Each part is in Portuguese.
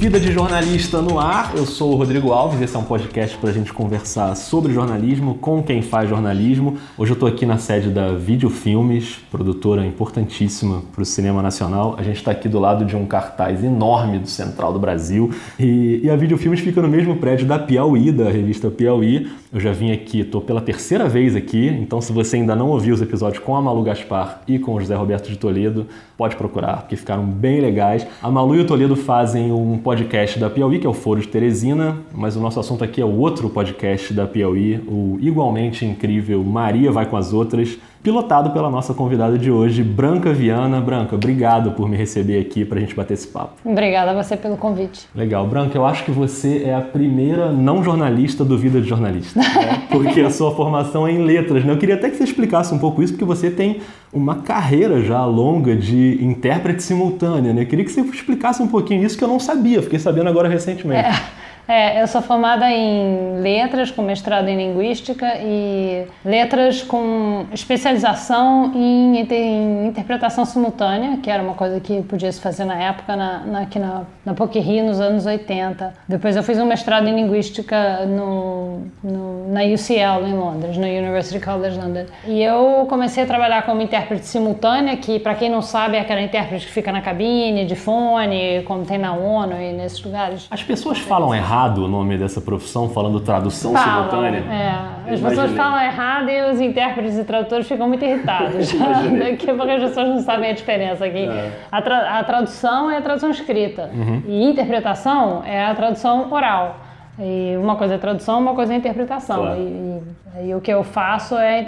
Vida de Jornalista no Ar. Eu sou o Rodrigo Alves. Esse é um podcast para a gente conversar sobre jornalismo com quem faz jornalismo. Hoje eu estou aqui na sede da Videofilmes, produtora importantíssima para o cinema nacional. A gente está aqui do lado de um cartaz enorme do Central do Brasil. E, e a Videofilmes fica no mesmo prédio da Piauí, da revista Piauí. Eu já vim aqui, estou pela terceira vez aqui. Então, se você ainda não ouviu os episódios com a Malu Gaspar e com o José Roberto de Toledo, pode procurar, porque ficaram bem legais. A Malu e o Toledo fazem um podcast da Piauí, que é o Foro de Teresina, mas o nosso assunto aqui é outro podcast da Piauí, o igualmente incrível Maria Vai com as Outras, pilotado pela nossa convidada de hoje, Branca Viana. Branca, obrigado por me receber aqui para a gente bater esse papo. Obrigada a você pelo convite. Legal. Branca, eu acho que você é a primeira não jornalista do Vida de Jornalista, né? porque a sua formação é em letras. Né? Eu queria até que você explicasse um pouco isso, porque você tem uma carreira já longa de intérprete simultânea. Né? Eu queria que você explicasse um pouquinho isso que eu não sabia, fiquei sabendo agora recentemente. É. É, eu sou formada em letras, com mestrado em linguística e letras com especialização em, em interpretação simultânea, que era uma coisa que podia se fazer na época, na, na, aqui na, na PUC Rio, nos anos 80. Depois eu fiz um mestrado em linguística no, no, na UCL, em Londres, no University College London. E eu comecei a trabalhar como intérprete simultânea, que, para quem não sabe, é aquela intérprete que fica na cabine, de fone, como tem na ONU e nesses lugares. As pessoas falam errado errado o nome dessa profissão, falando tradução falam, simultânea? É. As pessoas falam errado e os intérpretes e tradutores ficam muito irritados. Daqui a pouco as pessoas não sabem a diferença aqui. É. A, tra a, tradução é a tradução escrita uhum. e interpretação é a tradução oral. E uma coisa é tradução, uma coisa é interpretação. Claro. E, e, e, o que eu faço é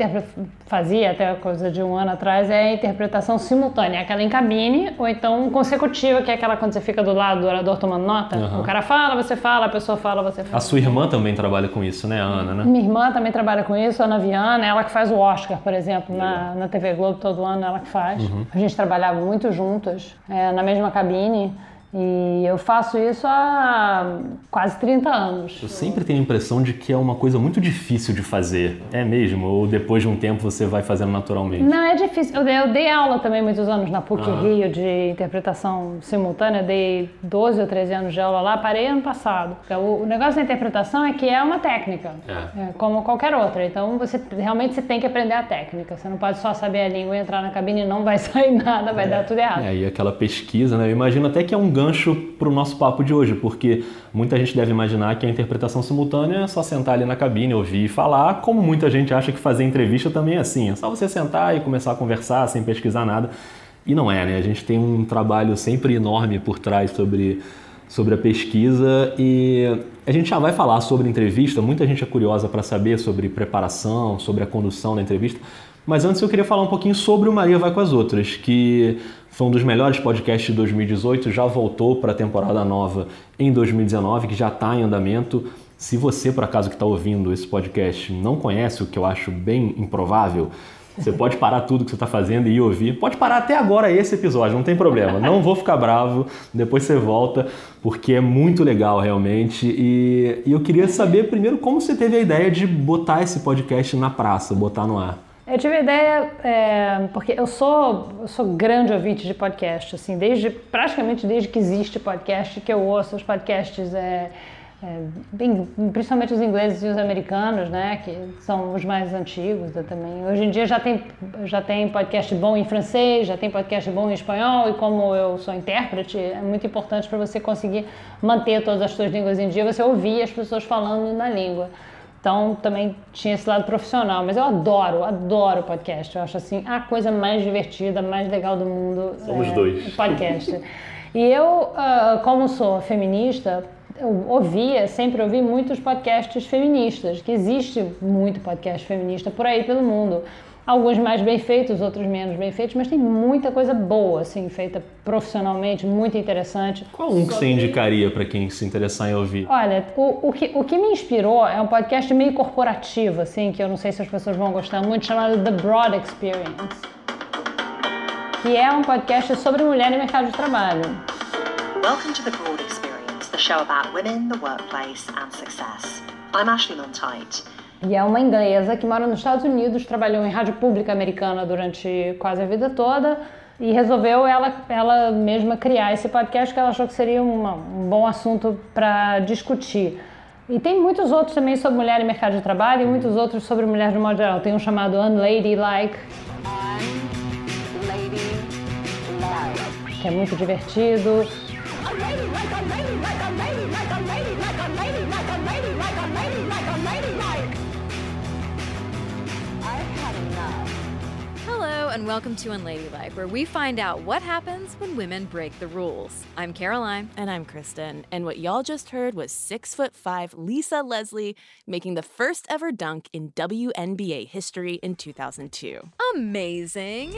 fazia até coisa de um ano atrás é a interpretação simultânea, aquela em cabine ou então consecutiva, que é aquela quando você fica do lado do orador tomando nota. Uhum. O cara fala, você fala, a pessoa fala, você fala. A sua irmã também trabalha com isso, né, a Ana, né? Minha irmã também trabalha com isso, a Ana Viana, ela que faz o Oscar, por exemplo, na, na TV Globo todo ano, ela que faz. Uhum. A gente trabalhava muito juntas, é, na mesma cabine. E eu faço isso há quase 30 anos. Eu sempre tenho a impressão de que é uma coisa muito difícil de fazer. É mesmo? Ou depois de um tempo você vai fazendo naturalmente? Não, é difícil. Eu dei, eu dei aula também muitos anos na PUC ah. Rio de interpretação simultânea. Eu dei 12 ou 13 anos de aula lá. Parei ano passado. O, o negócio da interpretação é que é uma técnica, é. É, como qualquer outra. Então você realmente você tem que aprender a técnica. Você não pode só saber a língua e entrar na cabine e não vai sair nada, vai é. dar tudo errado. É, e aquela pesquisa, né? Eu imagino até que é um gancho para o nosso papo de hoje, porque muita gente deve imaginar que a interpretação simultânea é só sentar ali na cabine, ouvir e falar, como muita gente acha que fazer entrevista também é assim, é só você sentar e começar a conversar sem pesquisar nada. E não é, né? A gente tem um trabalho sempre enorme por trás sobre, sobre a pesquisa e a gente já vai falar sobre entrevista, muita gente é curiosa para saber sobre preparação, sobre a condução da entrevista, mas antes eu queria falar um pouquinho sobre o Maria Vai com as Outras, que foi um dos melhores podcasts de 2018, já voltou para a temporada nova em 2019, que já está em andamento. Se você, por acaso, que está ouvindo esse podcast, não conhece, o que eu acho bem improvável, você pode parar tudo que você está fazendo e ir ouvir. Pode parar até agora esse episódio, não tem problema. Não vou ficar bravo, depois você volta, porque é muito legal realmente. E, e eu queria saber primeiro como você teve a ideia de botar esse podcast na praça, botar no ar. Eu tive a ideia, é, porque eu sou, eu sou grande ouvinte de podcast, assim, desde, praticamente desde que existe podcast, que eu ouço os podcasts, é, é, bem, principalmente os ingleses e os americanos, né, que são os mais antigos né, também. Hoje em dia já tem, já tem podcast bom em francês, já tem podcast bom em espanhol, e como eu sou intérprete, é muito importante para você conseguir manter todas as suas línguas em dia, você ouvir as pessoas falando na língua. Então também tinha esse lado profissional, mas eu adoro, adoro podcast. Eu acho assim a coisa mais divertida, mais legal do mundo. Somos é, dois. Podcast. e eu, uh, como sou feminista, eu ouvia, sempre ouvi muitos podcasts feministas, que existe muito podcast feminista por aí pelo mundo alguns mais bem feitos, outros menos bem feitos, mas tem muita coisa boa, assim, feita profissionalmente, muito interessante. Qual um que você indicaria para quem se interessar em ouvir? Olha, o, o, que, o que me inspirou é um podcast meio corporativo, assim, que eu não sei se as pessoas vão gostar muito, chamado The Broad Experience, que é um podcast sobre mulher e mercado de trabalho. Welcome to The Broad Experience, the show about women, the workplace and success. I'm Ashley Montite. E é uma inglesa que mora nos Estados Unidos, trabalhou em rádio pública americana durante quase a vida toda, e resolveu ela, ela mesma criar esse podcast que ela achou que seria uma, um bom assunto para discutir. E tem muitos outros também sobre mulher e mercado de trabalho e muitos outros sobre mulher de modo geral. Tem um chamado Unladylike, que é muito divertido. Hello, and welcome to Unladylike, where we find out what happens when women break the rules. I'm Caroline. And I'm Kristen. And what y'all just heard was six foot five Lisa Leslie making the first ever dunk in WNBA history in 2002. Amazing.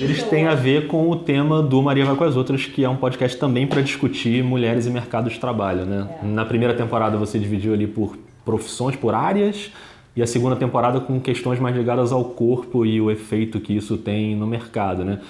Eles têm a ver com o tema do Maria Vai com as Outras, que é um podcast também para discutir mulheres e mercado de trabalho. Né? Na primeira temporada você dividiu ali por profissões, por áreas, e a segunda temporada com questões mais ligadas ao corpo e o efeito que isso tem no mercado. Né?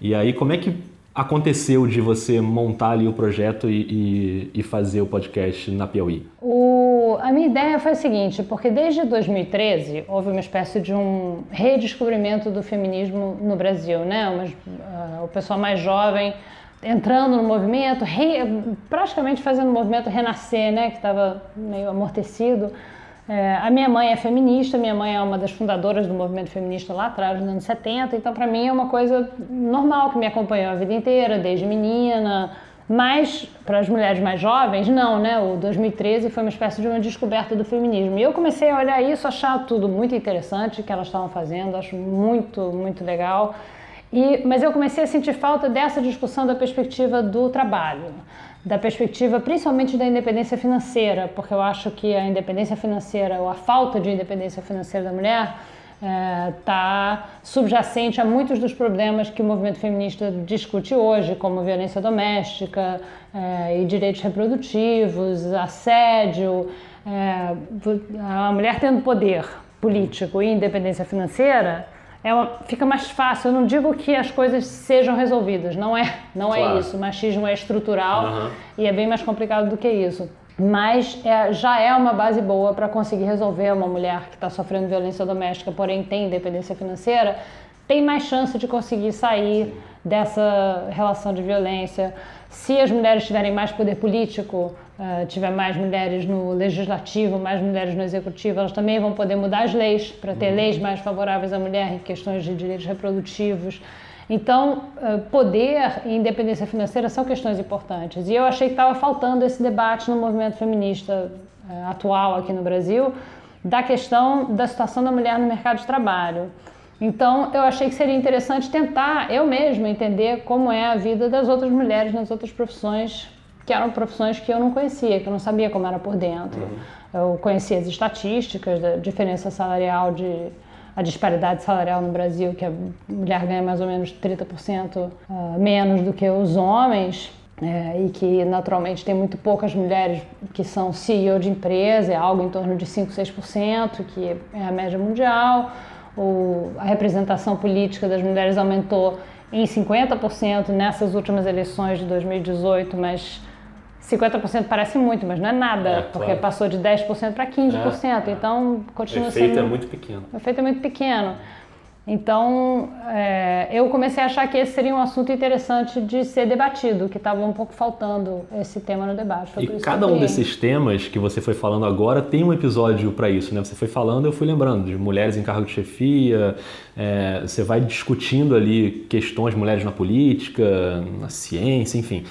E aí, como é que aconteceu de você montar ali o projeto e, e, e fazer o podcast na Piauí? O, a minha ideia foi a seguinte, porque desde 2013 houve uma espécie de um redescobrimento do feminismo no Brasil, né? Uma, uh, o pessoal mais jovem entrando no movimento, re, praticamente fazendo o movimento renascer, né? Que estava meio amortecido. É, a minha mãe é feminista, minha mãe é uma das fundadoras do movimento feminista lá atrás, nos anos 70, então para mim é uma coisa normal que me acompanhou a vida inteira, desde menina. Mas para as mulheres mais jovens, não, né? O 2013 foi uma espécie de uma descoberta do feminismo. E eu comecei a olhar isso, achar tudo muito interessante que elas estavam fazendo, acho muito, muito legal. E, mas eu comecei a sentir falta dessa discussão da perspectiva do trabalho da perspectiva principalmente da independência financeira, porque eu acho que a independência financeira ou a falta de independência financeira da mulher está é, subjacente a muitos dos problemas que o movimento feminista discute hoje, como violência doméstica é, e direitos reprodutivos, assédio, é, a mulher tendo poder político e independência financeira é uma, fica mais fácil. Eu não digo que as coisas sejam resolvidas, não é, não é claro. é isso. O machismo é estrutural uhum. e é bem mais complicado do que isso. Mas é, já é uma base boa para conseguir resolver uma mulher que está sofrendo violência doméstica, porém tem independência financeira, tem mais chance de conseguir sair dessa relação de violência. Se as mulheres tiverem mais poder político, uh, tiver mais mulheres no legislativo, mais mulheres no executivo, elas também vão poder mudar as leis para ter uhum. leis mais favoráveis à mulher em questões de direitos reprodutivos. Então, uh, poder e independência financeira são questões importantes. E eu achei que estava faltando esse debate no movimento feminista uh, atual aqui no Brasil, da questão da situação da mulher no mercado de trabalho. Então, eu achei que seria interessante tentar eu mesma entender como é a vida das outras mulheres nas outras profissões, que eram profissões que eu não conhecia, que eu não sabia como era por dentro. Uhum. Eu conhecia as estatísticas da diferença salarial de a disparidade salarial no Brasil, que a mulher ganha mais ou menos 30% ah, menos do que os homens, é, e que naturalmente tem muito poucas mulheres que são CEO de empresa, é algo em torno de 5, 6%, que é a média mundial o, a representação política das mulheres aumentou em 50% nessas últimas eleições de 2018, mas 50% parece muito, mas não é nada, é, porque claro. passou de 10% para 15%, é, então continua sendo... O efeito é muito pequeno. O efeito é muito pequeno. Então, é, eu comecei a achar que esse seria um assunto interessante de ser debatido, que estava um pouco faltando esse tema no debate. Foi e cada um desses temas que você foi falando agora tem um episódio para isso, né? Você foi falando, eu fui lembrando de mulheres em cargo de chefia, é, você vai discutindo ali questões de mulheres na política, na ciência, enfim.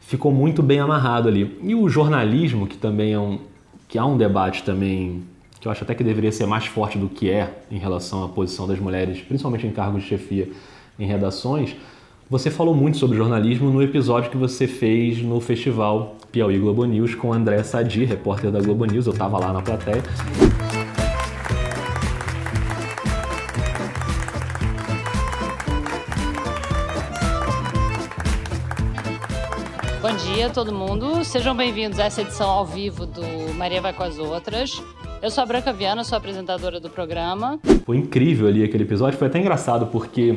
Ficou muito bem amarrado ali. E o jornalismo, que também é um, que há um debate também que eu acho até que deveria ser mais forte do que é em relação à posição das mulheres, principalmente em cargos de chefia em redações. Você falou muito sobre jornalismo no episódio que você fez no festival Piauí Globo News com André Sadi, repórter da Globo News. Eu estava lá na plateia. Bom dia, todo mundo. Sejam bem-vindos a essa edição ao vivo do Maria Vai com as Outras. Eu sou a Branca Viana, sou apresentadora do programa. Foi incrível ali aquele episódio, foi até engraçado porque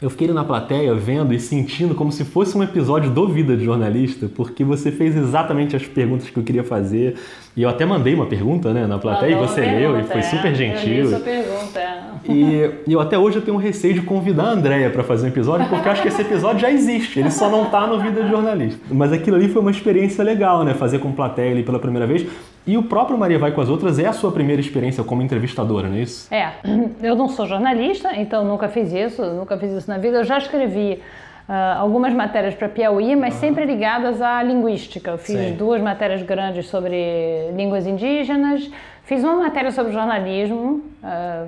Eu fiquei ali na plateia vendo e sentindo como se fosse um episódio do Vida de Jornalista, porque você fez exatamente as perguntas que eu queria fazer. E eu até mandei uma pergunta né, na plateia Mandou e você leu e foi é. super gentil. Eu sua pergunta. E, e eu até hoje eu tenho um receio de convidar a Andrea para fazer um episódio, porque eu acho que esse episódio já existe, ele só não tá no Vida de Jornalista. Mas aquilo ali foi uma experiência legal, né? Fazer com plateia ali pela primeira vez. E o próprio Maria Vai com as Outras é a sua primeira experiência como entrevistadora, não é isso? É, eu não sou jornalista, então nunca fiz isso, nunca fiz isso na vida. Eu já escrevi ah, algumas matérias para Piauí, mas sempre ligadas à linguística. Eu fiz Sim. duas matérias grandes sobre línguas indígenas, fiz uma matéria sobre jornalismo. ah,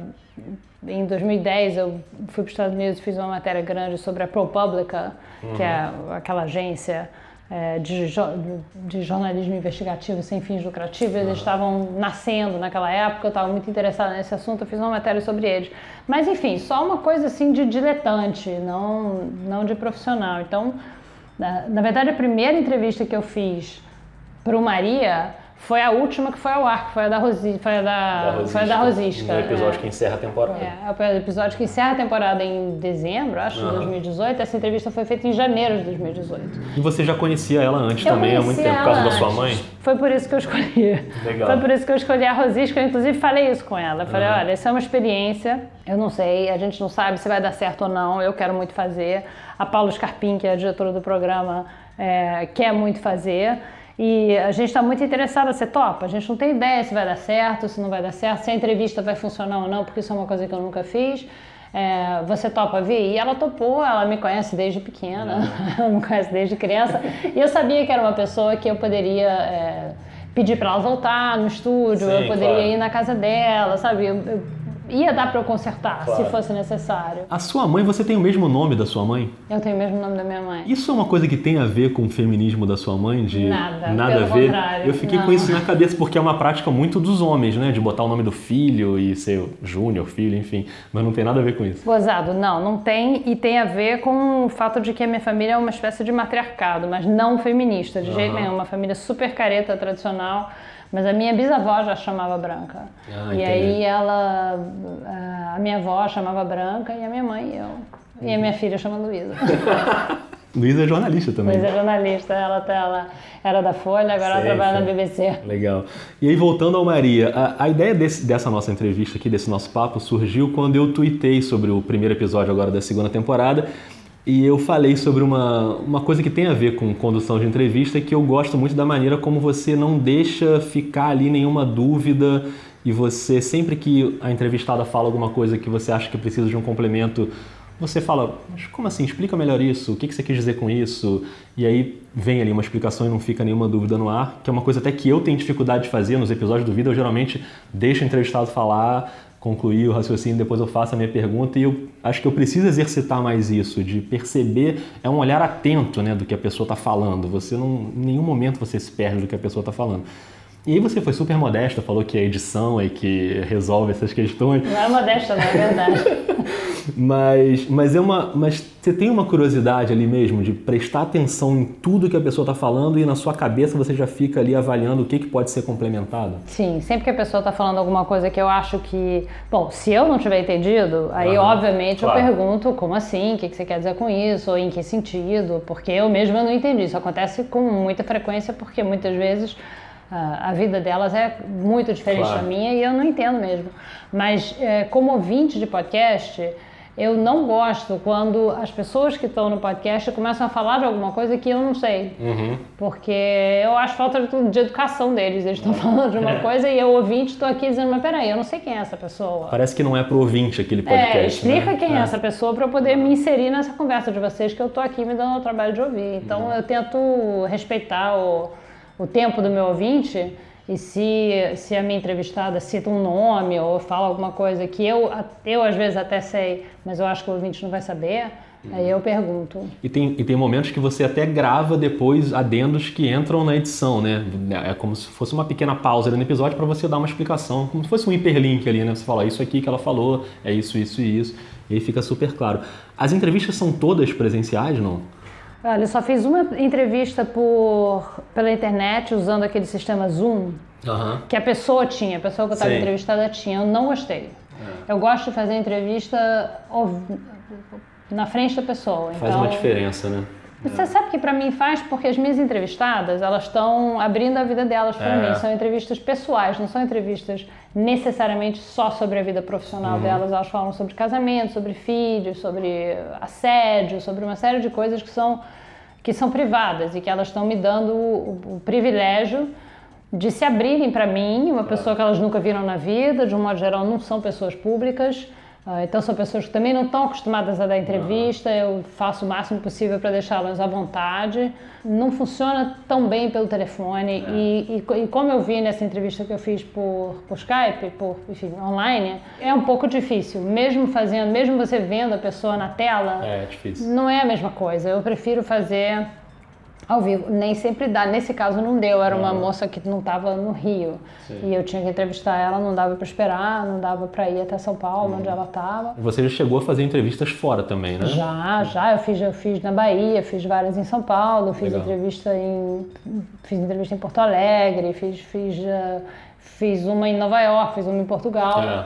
em 2010 eu fui para os Estados Unidos e fiz uma matéria grande sobre a ProPublica, que é aquela agência eh, de, jo- de jornalismo investigativo sem fins lucrativos. Eles estavam nascendo naquela época, eu estava muito interessada nesse assunto, eu fiz uma matéria sobre eles. Mas enfim, só uma coisa assim de diletante, não, não de profissional. Então, na, na verdade, a primeira entrevista que eu fiz para o Maria foi a última que foi ao ar, que foi a da, Rosi, foi a da, foi a da Rosisca. No episódio é. que encerra a temporada. É, é o episódio que encerra a temporada em dezembro, acho, de 2018. Essa entrevista foi feita em janeiro de 2018. E você já conhecia ela antes Eu também há muito tempo, por causa da sua mãe? Foi por isso que eu escolhi. Legal. Foi por isso que eu escolhi a Rosisca. Eu, inclusive, falei isso com ela. Eu falei, Uhum. olha, isso é uma experiência. Eu não sei, a gente não sabe se vai dar certo ou não. Eu quero muito fazer. A Paula Scarpim, que é a diretora do programa, é, quer muito fazer. E a gente está muito interessada, você topa? A gente não tem ideia se vai dar certo, se não vai dar certo, se a entrevista vai funcionar ou não, porque isso é uma coisa que eu nunca fiz. É, você topa vir? E ela topou, ela me conhece desde pequena, ela me conhece desde criança. E eu sabia que era uma pessoa que eu poderia é, pedir para ela voltar no estúdio, Sim, eu poderia claro. ir na casa dela, sabe? Eu, eu ia dar para eu consertar, Claro. se fosse necessário. A sua mãe, você tem o mesmo nome da sua mãe? Eu tenho o mesmo nome da minha mãe. Isso é uma coisa que tem a ver com o feminismo da sua mãe? De Nada, nada pelo a ver? contrário, Eu fiquei com não. isso na cabeça porque é uma prática muito dos homens, né? De botar o nome do filho e ser júnior, filho, enfim. Mas não tem nada a ver com isso. Gozado, não, não tem e tem a ver com o fato de que a minha família é uma espécie de matriarcado, mas não feminista, de jeito nenhum, uma família super careta tradicional, mas a minha bisavó já chamava Branca. Ah, e entendi. aí ela, a minha avó chamava Branca e a minha mãe eu. E a minha filha chama Luísa. Luísa é jornalista também. Luísa é jornalista, ela, tá- ela era da Folha, agora ela trabalha na. BBC. Legal. E aí, voltando ao Maria, a, a ideia desse- dessa nossa entrevista aqui, desse nosso papo, surgiu quando eu tuitei sobre o primeiro episódio agora da segunda temporada e eu falei sobre uma, uma coisa que tem a ver com condução de entrevista que eu gosto muito da maneira como você não deixa ficar ali nenhuma dúvida e você, sempre que a entrevistada fala alguma coisa que você acha que precisa de um complemento, você fala, mas como assim? Explica melhor isso, o que que você quis dizer com isso? E aí vem ali uma explicação e não fica nenhuma dúvida no ar, que é uma coisa até que eu tenho dificuldade de fazer nos episódios do vídeo. Eu geralmente deixo o entrevistado falar, concluir o raciocínio, depois eu faço a minha pergunta e eu acho que eu preciso exercitar mais isso, de perceber, é um olhar atento né, do que a pessoa está falando. Você não, em nenhum momento você se perde do que a pessoa está falando. E aí você foi super modesta, falou que a edição é que resolve essas questões. Não é modesta, não é verdade. Mas, mas, é uma, mas você tem uma curiosidade ali mesmo de prestar atenção em tudo que a pessoa está falando e na sua cabeça você já fica ali avaliando o que, que pode ser complementado? Sim, sempre que a pessoa está falando alguma coisa que eu acho que. Bom, se eu não tiver entendido, aí Aham, obviamente claro. eu pergunto como assim, o que que você quer dizer com isso, ou em que sentido, porque eu mesma não entendi. Isso acontece com muita frequência, porque muitas vezes ah, a vida delas é muito diferente Claro. da minha e eu não entendo mesmo. Mas eh, como ouvinte de podcast. Eu não gosto quando as pessoas que estão no podcast começam a falar de alguma coisa que eu não sei. Porque eu acho falta de, de educação deles. Eles estão falando de uma coisa e eu, ouvinte, estou aqui dizendo, mas peraí, eu não sei quem é essa pessoa. Parece que não é pro ouvinte aquele podcast. É, explica né? quem é. essa pessoa para eu poder me inserir nessa conversa de vocês que eu tô aqui me dando o trabalho de ouvir. Então eu tento respeitar o, o tempo do meu ouvinte e se, se a minha entrevistada cita um nome ou fala alguma coisa que eu, eu às vezes até sei, mas eu acho que o ouvinte não vai saber, aí eu pergunto. E tem, e tem momentos que você até grava depois adendos que entram na edição, né? É como se fosse uma pequena pausa no episódio para você dar uma explicação, como se fosse um hiperlink ali, né? Você fala, isso aqui que ela falou, é isso, isso e isso. E aí fica super claro. As entrevistas são todas presenciais, não? Olha, só fiz uma entrevista por, pela internet usando aquele sistema Zoom Aham. que a pessoa tinha, a pessoa que eu estava entrevistada tinha. Eu não gostei. Eu gosto de fazer entrevista na frente da pessoa. Faz então, uma diferença, né? Você sabe que para mim faz porque as minhas entrevistadas, elas estão abrindo a vida delas para É. mim. São entrevistas pessoais, não são entrevistas necessariamente só sobre a vida profissional Uhum. delas. Elas falam sobre casamento, sobre filhos, sobre assédio, sobre uma série de coisas que são, que são privadas e que elas estão me dando o, o privilégio de se abrirem para mim, uma pessoa que elas nunca viram na vida, de um modo geral não são pessoas públicas, então são pessoas que também não estão acostumadas a dar entrevista, eu faço o máximo possível para deixá-las à vontade. Não funciona tão bem pelo telefone e, e co- e como eu vi nessa entrevista que eu fiz por, por Skype, por enfim, online, é um pouco difícil, mesmo fazendo, mesmo você vendo a pessoa na tela, É, difícil. não é a mesma coisa. Eu prefiro fazer ao vivo. Nem sempre dá. Nesse caso não deu. Era uma moça que não estava no Rio. E eu tinha que entrevistar ela, não dava para esperar, não dava para ir até São Paulo, onde ela estava. Você já chegou a fazer entrevistas fora também, né? Já, já, eu fiz, eu fiz na Bahia, fiz várias em São Paulo, fiz Legal. entrevista em fiz entrevista em Porto Alegre, fiz fiz eh, fiz uma em Nova York, fiz uma em Portugal. É,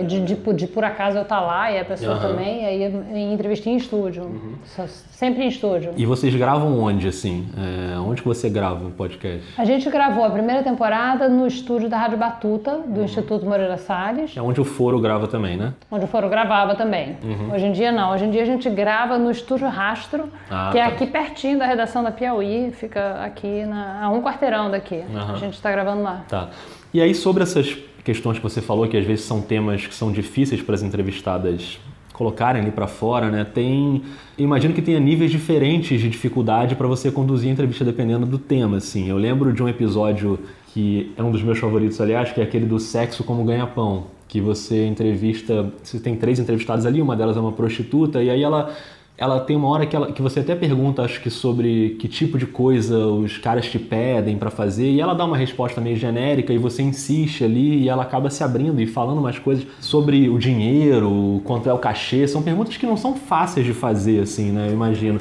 e de, de, de por acaso eu estar lá e a pessoa. Uhum. também, aí em entrevista em estúdio, Só- sempre em estúdio. E vocês gravam onde, assim? É, onde que você grava o podcast? A gente gravou a primeira temporada no estúdio da Rádio Batuta, do Uhum. Instituto Moreira Salles, É onde o Foro grava também, né? onde o Foro gravava também. Hoje em dia não, hoje em dia a gente grava no Estúdio Rastro, Ah, que é tá. aqui pertinho da redação da Piauí, fica aqui na, a um quarteirão daqui. A gente está gravando lá. Tá. E aí, sobre essas questões que você falou, que às vezes são temas que são difíceis para as entrevistadas colocarem ali para fora, né? Tem, imagino que tenha níveis diferentes de dificuldade para você conduzir a entrevista dependendo do tema, assim. Eu lembro de um episódio que é um dos meus favoritos, aliás, que é aquele do sexo como ganha-pão, que você entrevista, você tem três entrevistadas ali, uma delas é uma prostituta e aí ela ela tem uma hora que, ela, que você até pergunta, acho que sobre que tipo de coisa os caras te pedem para fazer, e ela dá uma resposta meio genérica e você insiste ali e ela acaba se abrindo e falando umas coisas sobre o dinheiro, quanto é o cachê. São perguntas que não são fáceis de fazer, assim, né? Eu imagino.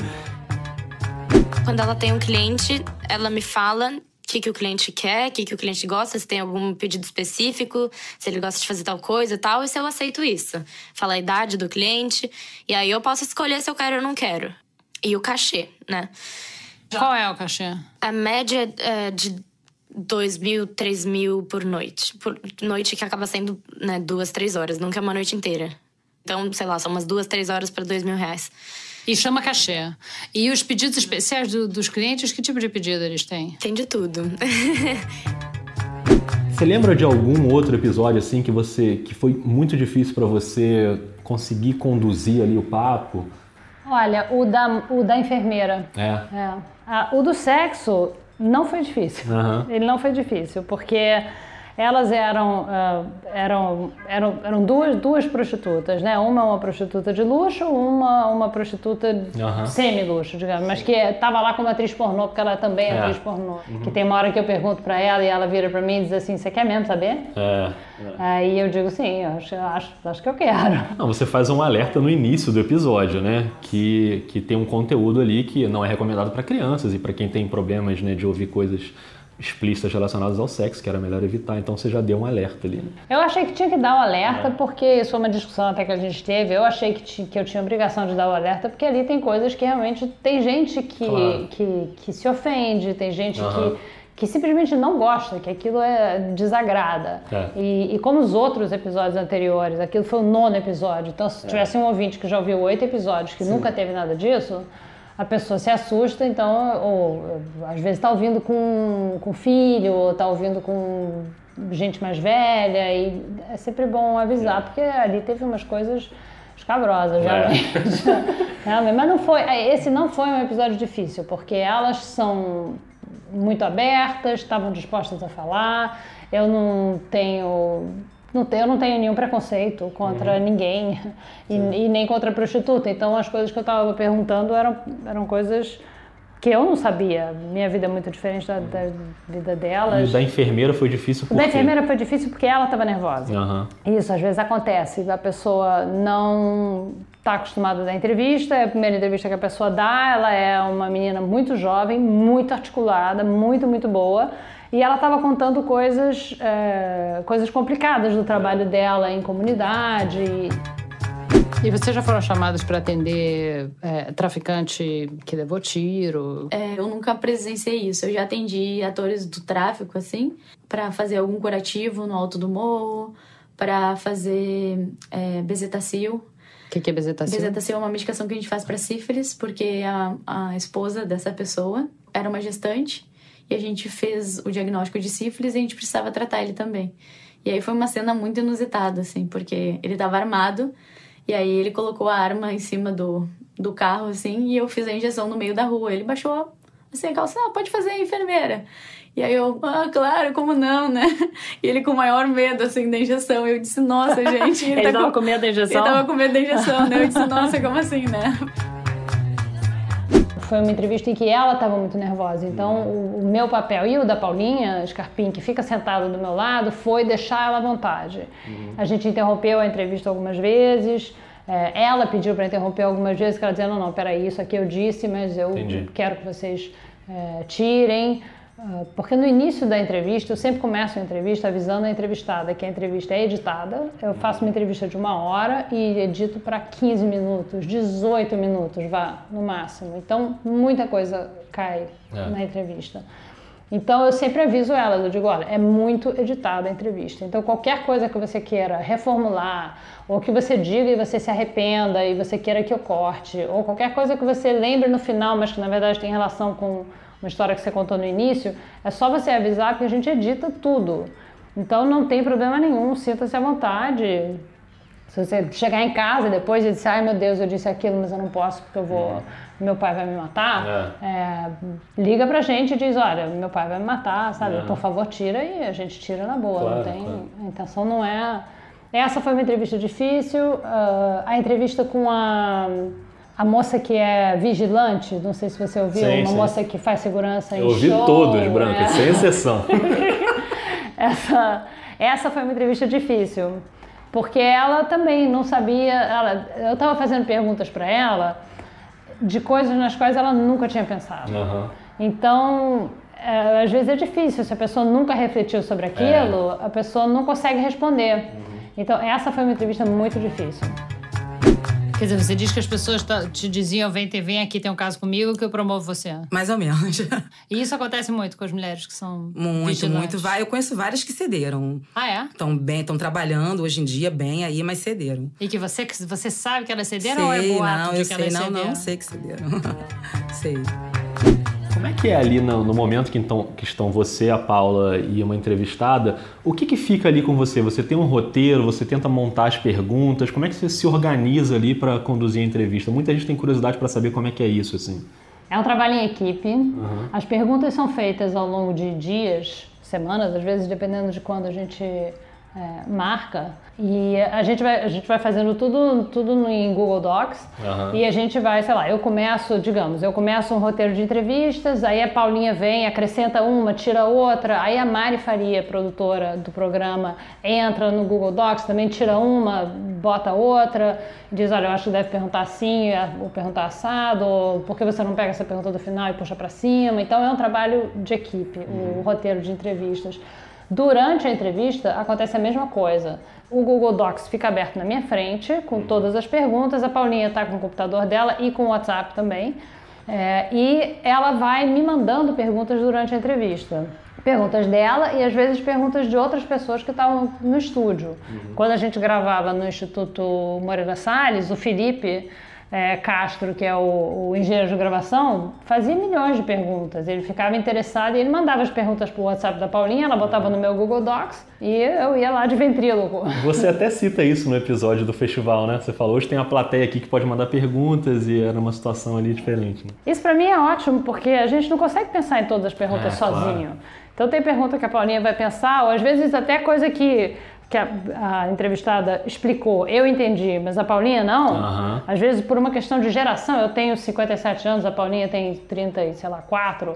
Quando ela tem um cliente, ela me fala o que, que o cliente quer, o que, que o cliente gosta, se tem algum pedido específico, se ele gosta de fazer tal coisa e tal, e se eu aceito isso. Fala a idade do cliente, e aí eu posso escolher se eu quero ou não quero. E o cachê, né? Qual é o cachê? A média é de 2 mil, 3 mil por noite. Por noite que acaba sendo né, duas, três horas, nunca é uma noite inteira. Então, sei lá, são umas duas, três horas para dois mil reais. E chama cachê. E os pedidos especiais do- dos clientes, que tipo de pedido eles têm? Tem de tudo. Você lembra de algum outro episódio, assim, que você que foi muito difícil para você conseguir conduzir ali o papo? Olha, o da, o da enfermeira. É. É. Ah, o do sexo não foi difícil. Aham. Ele não foi difícil, porque elas eram, ah, eram, eram, eram duas, duas prostitutas, né? Uma é uma prostituta de luxo, uma uma prostituta Aham. semi-luxo, digamos, mas que estava lá como atriz pornô, porque ela também é, É. atriz pornô. Que tem uma hora que eu pergunto pra ela e ela vira pra mim e diz assim, você quer mesmo saber? É. Aí eu digo, sim, eu acho, acho, acho que eu quero. Não, você faz um alerta no início do episódio, né? Que, que tem um conteúdo ali que não é recomendado para crianças e para quem tem problemas né, de ouvir coisas explícitas relacionadas ao sexo, que era melhor evitar. Então você já deu um alerta ali. né? Eu achei que tinha que dar o alerta, porque isso foi uma discussão até que a gente teve. Eu achei que, que eu tinha obrigação de dar o alerta, porque ali tem coisas que realmente tem gente que, Claro. que, que se ofende, tem gente Aham. que, que simplesmente não gosta, que aquilo é desagrada. É. E, e como os outros episódios anteriores, aquilo foi o nono episódio. Então, se tivesse um ouvinte que já ouviu oito episódios que nunca teve nada disso. A pessoa se assusta, então, ou às vezes está ouvindo com, com filho, ou está ouvindo com gente mais velha, e é sempre bom avisar, porque ali teve umas coisas escabrosas, realmente. Realmente. Mas não foi, esse não foi um episódio difícil, porque elas são muito abertas, estavam dispostas a falar, eu não tenho. Não tenho, eu não tenho nenhum preconceito contra ninguém e, e nem contra a prostituta. Então, as coisas que eu estava perguntando eram, eram coisas que eu não sabia. Minha vida é muito diferente da, da vida E delas. o da enfermeira foi difícil O por da enfermeira foi difícil porque ela estava nervosa. Aham. Isso, às vezes acontece. A pessoa não está acostumada a dar entrevista, é a primeira entrevista que a pessoa dá, ela é uma menina muito jovem, muito articulada, muito, muito boa. E ela estava contando coisas, é, coisas complicadas do trabalho dela em comunidade. E vocês já foram chamados para atender é, traficante que levou tiro? É, eu nunca presenciei isso. Eu já atendi atores do tráfico, assim, para fazer algum curativo no alto do morro, para fazer é, bezetacil. O que, que é bezetacil? Bezetacil é uma medicação que a gente faz para sífilis, porque a, a esposa dessa pessoa era uma gestante e a gente fez o diagnóstico de sífilis e a gente precisava tratar ele também. E aí foi uma cena muito inusitada, assim, porque ele estava armado e aí ele colocou a arma em cima do, do carro, assim, e eu fiz a injeção no meio da rua. Ele baixou assim a calça, ah, pode fazer, enfermeira. E aí eu, ah, claro, como não, né? E ele com o maior medo, assim, da injeção. Eu disse, nossa, gente... Ele, ele tá tava com... com medo da injeção? Ele tava com medo da injeção, né? Eu disse, nossa, como assim, né? Foi uma entrevista em que ela estava muito nervosa. Então, o, o, meu papel e o da Paulinha Scarpim, que fica sentado do meu lado, foi deixar ela à vontade. Uhum. A gente interrompeu a entrevista algumas vezes. É, ela pediu para interromper algumas vezes, que ela dizia: não, não, peraí, isso aqui eu disse, mas eu Entendi. quero que vocês é, tirem. Ah, porque no início da entrevista, eu sempre começo a entrevista avisando a entrevistada que a entrevista é editada. Eu faço uma entrevista de uma hora e edito para 15 minutos, 18 minutos, vá, no máximo. Então, muita coisa cai é. na entrevista. Então, eu sempre aviso ela, eu digo, olha, é muito editada a entrevista. Então, qualquer coisa que você queira reformular, ou que você diga e você se arrependa e você queira que eu corte, ou qualquer coisa que você lembre no final, mas que na verdade tem relação com uma história que você contou no início, é só você avisar que a gente edita tudo. Então não tem problema nenhum, sinta-se à vontade. Se você chegar em casa depois e disser, ai meu Deus, eu disse aquilo, mas eu não posso porque eu vou, meu pai vai me matar, é. É, liga pra gente e diz, olha, meu pai vai me matar, sabe? É. Por favor, tira e a gente tira na boa. Claro, não tem, claro. A intenção não é. Essa foi uma entrevista difícil. Uh, a entrevista com a a moça que é vigilante, não sei se você ouviu, sim, uma sim. moça que faz segurança Eu em ouvi show, todos, Branca, é. sem exceção. essa, essa foi uma entrevista difícil, porque ela também não sabia. Ela, eu estava fazendo perguntas para ela de coisas nas quais ela nunca tinha pensado. Uhum. Então, é, às vezes é difícil, se a pessoa nunca refletiu sobre aquilo, é. a pessoa não consegue responder. Uhum. Então, essa foi uma entrevista muito difícil. Quer dizer, você diz que as pessoas te diziam, vem, vem aqui, tem um caso comigo que eu promovo você. Mais ou menos. E isso acontece muito com as mulheres que são Muito, vigilantes. muito. Vai, eu conheço várias que cederam. Ah, é? Estão bem, estão trabalhando hoje em dia bem aí, mas cederam. E que você, você sabe que elas cederam sei, ou é boato não, de eu que sei, elas não, cederam? Não, sei que cederam. sei. Como é que é ali no, no momento que, então, que, estão você, a Paula e uma entrevistada? O que, que fica ali com você? Você tem um roteiro? Você tenta montar as perguntas? Como é que você se organiza ali para conduzir a entrevista? Muita gente tem curiosidade para saber como é que é isso, assim. É um trabalho em equipe. Uhum. As perguntas são feitas ao longo de dias, semanas, às vezes dependendo de quando a gente é, marca. E a gente vai, a gente vai fazendo tudo, tudo em Google Docs uhum. e a gente vai, sei lá, eu começo, digamos, eu começo um roteiro de entrevistas, aí a Paulinha vem, acrescenta uma, tira outra, aí a Mari Faria, produtora do programa, entra no Google Docs, também tira uma, bota outra, diz, olha, eu acho que deve perguntar assim, ou perguntar assado, ou por que você não pega essa pergunta do final e puxa para cima? Então é um trabalho de equipe, uhum. o roteiro de entrevistas. Durante a entrevista acontece a mesma coisa. O Google Docs fica aberto na minha frente com uhum. todas as perguntas. A Paulinha está com o computador dela e com o WhatsApp também. É, e ela vai me mandando perguntas durante a entrevista. Perguntas dela e às vezes perguntas de outras pessoas que estavam no estúdio. Uhum. Quando a gente gravava no Instituto Moreira Salles, o Felipe é, Castro, que é o, o, engenheiro de gravação, fazia milhões de perguntas. Ele ficava interessado e ele mandava as perguntas para o WhatsApp da Paulinha, ela botava no meu Google Docs e eu ia lá de ventríloco. Você até cita isso no episódio do festival, né? Você falou, hoje tem a plateia aqui que pode mandar perguntas e era uma situação ali diferente. Né? Isso para mim é ótimo, porque a gente não consegue pensar em todas as perguntas é, sozinho. Claro. Então tem pergunta que a Paulinha vai pensar, ou às vezes até coisa que que a, a, entrevistada explicou, eu entendi, mas a Paulinha não. Uhum. Às vezes, por uma questão de geração, eu tenho 57 anos, a Paulinha tem 30 e sei lá, 4.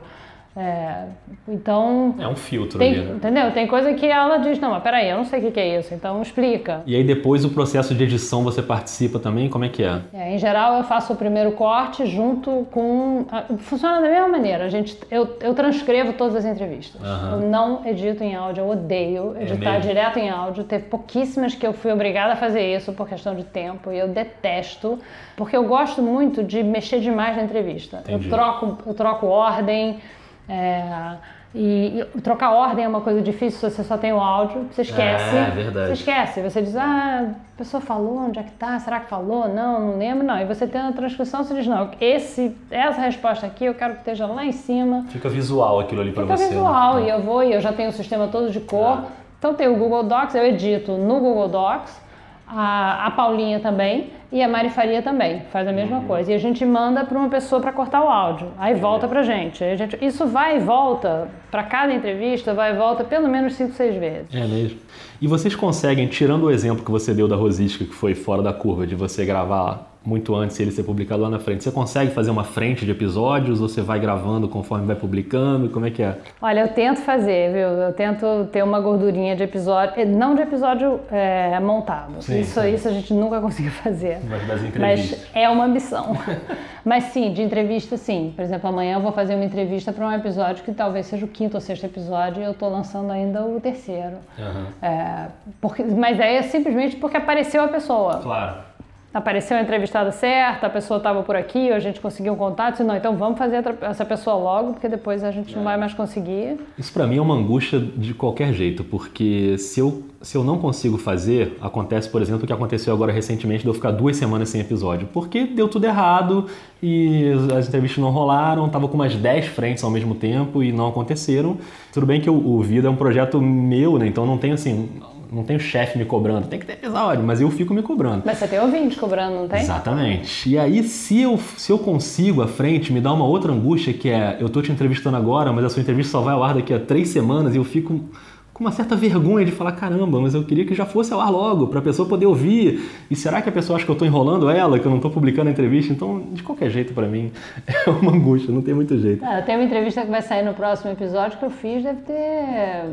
É, então. É um filtro tem, ali, né? Entendeu? Tem coisa que ela diz, não, mas peraí, eu não sei o que, que é isso, então explica. E aí depois o processo de edição você participa também? Como é que é? É, em geral eu faço o primeiro corte junto com. Funciona da mesma maneira. A gente, eu, eu transcrevo todas as entrevistas. Aham. Eu não edito em áudio, eu odeio editar mesmo? direto em áudio. Teve pouquíssimas que eu fui obrigada a fazer isso por questão de tempo e eu detesto, porque eu gosto muito de mexer demais na entrevista. Entendi. Eu troco, eu troco ordem. É, e, e trocar ordem é uma coisa difícil se você só tem o áudio, você esquece. É, verdade. Você esquece, você diz, ah, a pessoa falou, onde é que tá? Será que falou? Não, não lembro, não. E você tem a transcrição, você diz, não, esse, essa resposta aqui eu quero que esteja lá em cima. Fica visual aquilo ali pra Fica você. visual, né? e eu vou, e eu já tenho o sistema todo de cor. Ah. Então tem o Google Docs, eu edito no Google Docs, a, a Paulinha também e a Mari Faria também, faz a mesma Uhum. coisa. E a gente manda para uma pessoa para cortar o áudio, aí volta pra gente. A gente. Isso vai e volta, para cada entrevista, vai e volta pelo menos 5, 6 vezes. É mesmo. E vocês conseguem, tirando o exemplo que você deu da Rosisca, que foi fora da curva, de você gravar muito antes e ele ser publicado lá na frente, você consegue fazer uma frente de episódios ou você vai gravando conforme vai publicando? Como é que é? Olha, eu tento fazer, viu? Eu tento ter uma gordurinha de episódio, eh, não de episódio é, montado. Sim, isso, sim. isso a gente nunca conseguiu fazer. Mas das Mas entrevistas. é uma ambição. Mas sim, de entrevista, sim. Por exemplo, amanhã eu vou fazer uma entrevista para um episódio que talvez seja o quinto ou sexto episódio e eu estou lançando ainda o terceiro. Aham. É, porque, mas aí é simplesmente porque apareceu a pessoa. Claro. Apareceu a entrevistada certa, a pessoa estava por aqui, a gente conseguiu um contato. Não, então vamos fazer essa pessoa logo, porque depois a gente não vai mais conseguir. Isso pra mim é uma angústia de qualquer jeito, porque se eu, se eu não consigo fazer, acontece, por exemplo, o que aconteceu agora recentemente de eu ficar duas semanas sem episódio, porque deu tudo errado e as entrevistas não rolaram, tava com umas 10 frentes ao mesmo tempo e não aconteceram. Tudo bem que o, o Vida é um projeto meu, né? Então não tem assim, não tem o chefe me cobrando, tem que ter episódio, mas eu fico me cobrando. Mas você tem ouvinte cobrando, não tem? Exatamente. E aí, se eu, se eu consigo à frente, me dá uma outra angústia que é, eu tô te entrevistando agora, mas a sua entrevista só vai ao ar daqui a três semanas e eu fico com uma certa vergonha de falar, caramba, mas eu queria que já fosse ao ar logo, pra pessoa poder ouvir. E será que a pessoa acha que eu tô enrolando ela, que eu não tô publicando a entrevista? Então, de qualquer jeito, pra mim, é uma angústia, não tem muito jeito. Ah, tem uma entrevista que vai sair no próximo episódio que eu fiz, deve ter.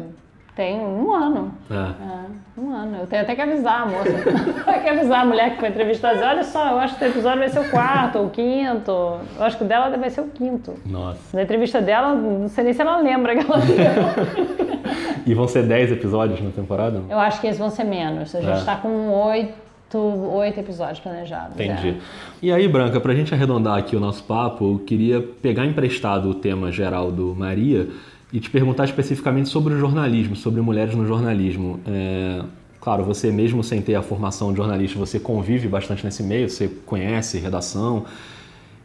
Tem um ano. É. É, um ano. Eu tenho até que avisar a moça. Tem que avisar a mulher que foi entrevistada. dizer, Olha só, eu acho que o episódio vai ser o quarto ou o quinto. Eu acho que o dela vai ser o quinto. Nossa. Na entrevista dela, não sei nem se ela lembra que ela deu. E vão ser 10 episódios na temporada? Eu acho que esses vão ser menos. A gente É. está com oito, oito episódios planejados. Entendi. é. E aí, Branca, pra gente arredondar aqui o nosso papo, eu queria pegar emprestado o tema geral do Maria e te perguntar especificamente sobre o jornalismo, sobre mulheres no jornalismo. É, claro, você mesmo sem ter a formação de jornalista, você convive bastante nesse meio, você conhece redação.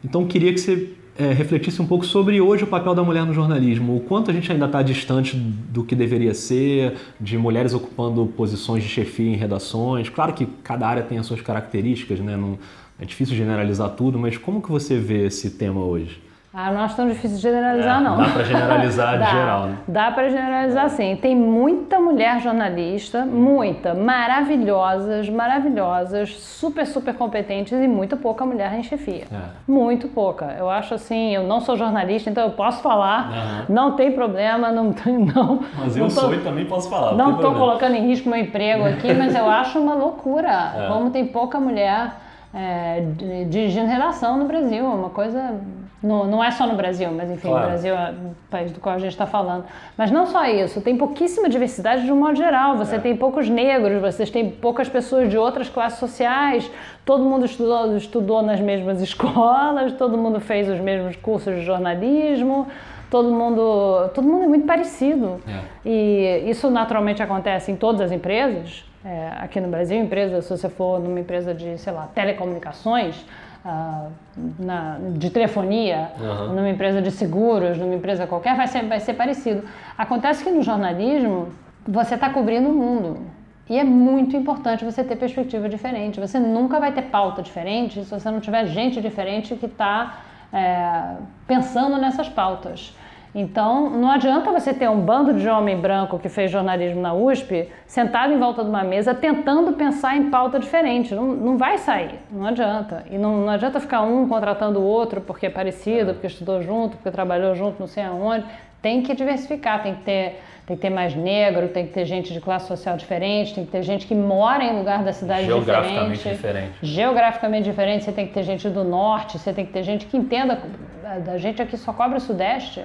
Então, queria que você é, refletisse um pouco sobre hoje o papel da mulher no jornalismo. O quanto a gente ainda está distante do que deveria ser, de mulheres ocupando posições de chefia em redações. Claro que cada área tem as suas características, né? Não, é difícil generalizar tudo, mas como que você vê esse tema hoje? Ah, não acho tão difícil de generalizar, É, não. dá pra generalizar de geral, né? Dá pra generalizar sim. Tem muita mulher jornalista, muita, maravilhosas, maravilhosas, super, super competentes e muito pouca mulher em chefia. É. Muito pouca. Eu acho assim, eu não sou jornalista, então eu posso falar, não tem problema, não não. Mas não eu tô- sou e também posso falar. não estou colocando em risco meu emprego aqui, mas eu acho uma loucura É. como tem pouca mulher é, di- dirigindo redação no Brasil. É uma coisa. Não, não é só no Brasil, mas enfim, Claro. o Brasil é o país do qual a gente está falando. Mas não só isso, tem pouquíssima diversidade de um modo geral. Você É. tem poucos negros, vocês têm poucas pessoas de outras classes sociais, todo mundo estudou, estudou nas mesmas escolas, todo mundo fez os mesmos cursos de jornalismo. Todo mundo, todo mundo é muito parecido. É. E isso naturalmente acontece em todas as empresas. É, aqui no Brasil, empresa, se você for numa empresa de, sei lá, telecomunicações, na- de telefonia, Aham. numa empresa de seguros, numa empresa qualquer, vai ser, vai ser parecido. Acontece que no jornalismo, você está cobrindo o mundo. E é muito importante você ter perspectiva diferente. Você nunca vai ter pauta diferente se você não tiver gente diferente que está pensando nessas pautas. Então, não adianta você ter um bando de homem branco que fez jornalismo na USP, sentado em volta de uma mesa, tentando pensar em pauta diferente. Não, não vai sair, não adianta. E não, não adianta ficar um contratando o outro porque é parecido, porque estudou junto, porque trabalhou junto, não sei aonde. Tem que diversificar, tem que ter tem que ter mais negro, tem que ter gente de classe social diferente, tem que ter gente que mora em lugar da cidade Geograficamente diferente. diferente. Geograficamente diferente, você tem que ter gente do norte, você tem que ter gente que entenda. A gente aqui só cobre o Sudeste.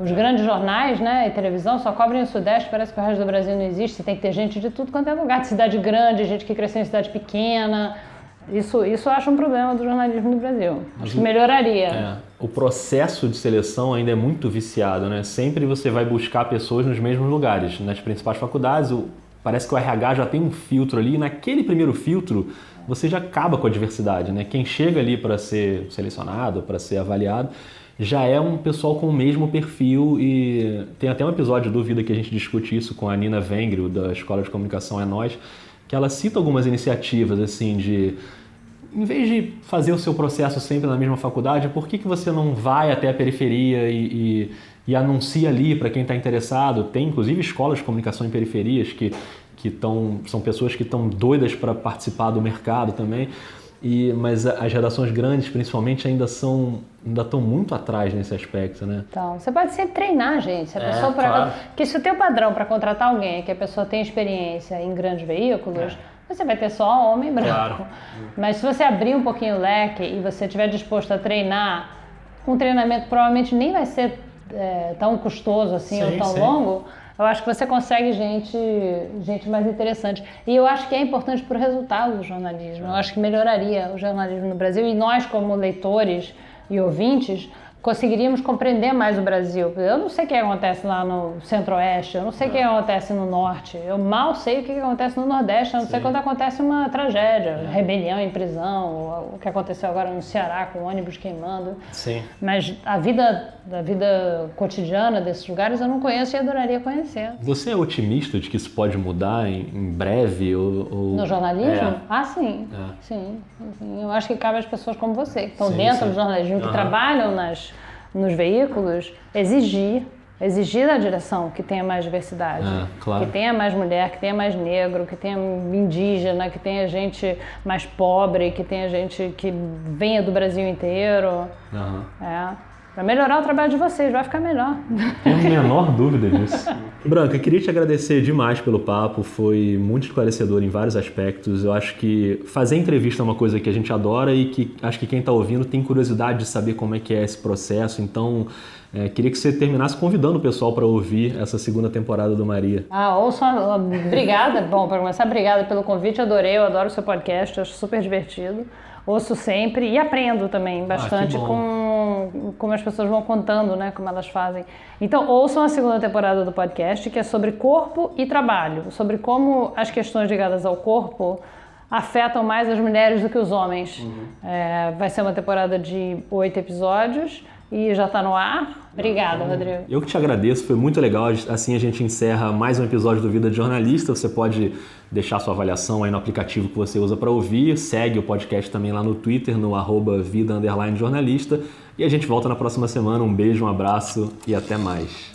Os grandes jornais né, e televisão só cobrem o Sudeste, parece que o resto do Brasil não existe. Você tem que ter gente de tudo quanto é lugar, de cidade grande, gente que cresceu em cidade pequena. Isso, isso eu acho um problema do jornalismo no Brasil. Acho que melhoraria. É, o processo de seleção ainda é muito viciado, né? Sempre você vai buscar pessoas nos mesmos lugares. Nas principais faculdades, o, parece que o RH já tem um filtro ali, e naquele primeiro filtro você já acaba com a diversidade, né? Quem chega ali para ser selecionado, para ser avaliado, já é um pessoal com o mesmo perfil e tem até um episódio do Vida que a gente discute isso com a Nina Vengrio, da Escola de Comunicação É Nós, que ela cita algumas iniciativas assim de em vez de fazer o seu processo sempre na mesma faculdade, por que, que você não vai até a periferia e, e, e anuncia ali para quem está interessado? Tem inclusive escolas de comunicação em periferias que, que tão, são pessoas que estão doidas para participar do mercado também. E, mas as redações grandes, principalmente, ainda são ainda estão muito atrás nesse aspecto, né? Então, você pode sempre treinar, gente. Se a É, pessoa, por claro. Porque se o teu padrão para contratar alguém é que a pessoa tem experiência em grandes veículos, você vai ter só homem branco. É. Claro. Mas se você abrir um pouquinho o leque e você estiver disposto a treinar, um treinamento provavelmente nem vai ser é, tão custoso assim ou Sim, tão sim. longo, eu acho que você consegue gente, gente mais interessante. E eu acho que é importante para o resultado do jornalismo. Eu acho que melhoraria o jornalismo no Brasil e nós, como leitores e ouvintes, conseguiríamos compreender mais o Brasil. Eu não sei o que acontece lá no centro-oeste, eu não sei o que acontece no norte, eu mal sei o que acontece no nordeste, a não ser quando acontece uma tragédia, rebelião em prisão, o que aconteceu agora no Ceará com ônibus queimando. Sim. Mas a vida, a vida cotidiana desses lugares eu não conheço e adoraria conhecer. Você é otimista de que isso pode mudar em, em breve? Ou, ou- No jornalismo? É. Ah, sim. É. sim. Sim. Eu acho que cabe às pessoas como você, que estão Sim, dentro sim. do jornalismo, que Aham. trabalham nas, nos veículos, exigir. Exigir da direção que tenha mais diversidade, É, claro. que tenha mais mulher, que tenha mais negro, que tenha indígena, que tenha gente mais pobre, que tenha gente que venha do Brasil inteiro. Aham. É. Para melhorar o trabalho de vocês, vai ficar melhor. Tenho a menor dúvida disso. Branca, queria te agradecer demais pelo papo, foi muito esclarecedor em vários aspectos. Eu acho que fazer entrevista é uma coisa que a gente adora e que acho que quem está ouvindo tem curiosidade de saber como é que é esse processo. Então, é, queria que você terminasse convidando o pessoal para ouvir essa segunda temporada do Maria. Ah, ouço, obrigada. Bom, para começar, obrigada pelo convite, adorei, eu adoro o seu podcast, acho super divertido. Ouço sempre e aprendo também bastante bom. com como as pessoas vão contando, né, como elas fazem. Então, ouçam a segunda temporada do podcast, que é sobre corpo e trabalho, sobre como as questões ligadas ao corpo afetam mais as mulheres do que os homens. É, vai ser uma temporada de oito episódios e já está no ar. Obrigada, Rodrigo. Eu que te agradeço, foi muito legal. Assim a gente encerra mais um episódio do Vida de Jornalista. Você pode deixar sua avaliação aí no aplicativo que você usa para ouvir. Segue o podcast também lá no Twitter, no arroba vida jornalista. E a gente volta na próxima semana. Um beijo, um abraço e até mais.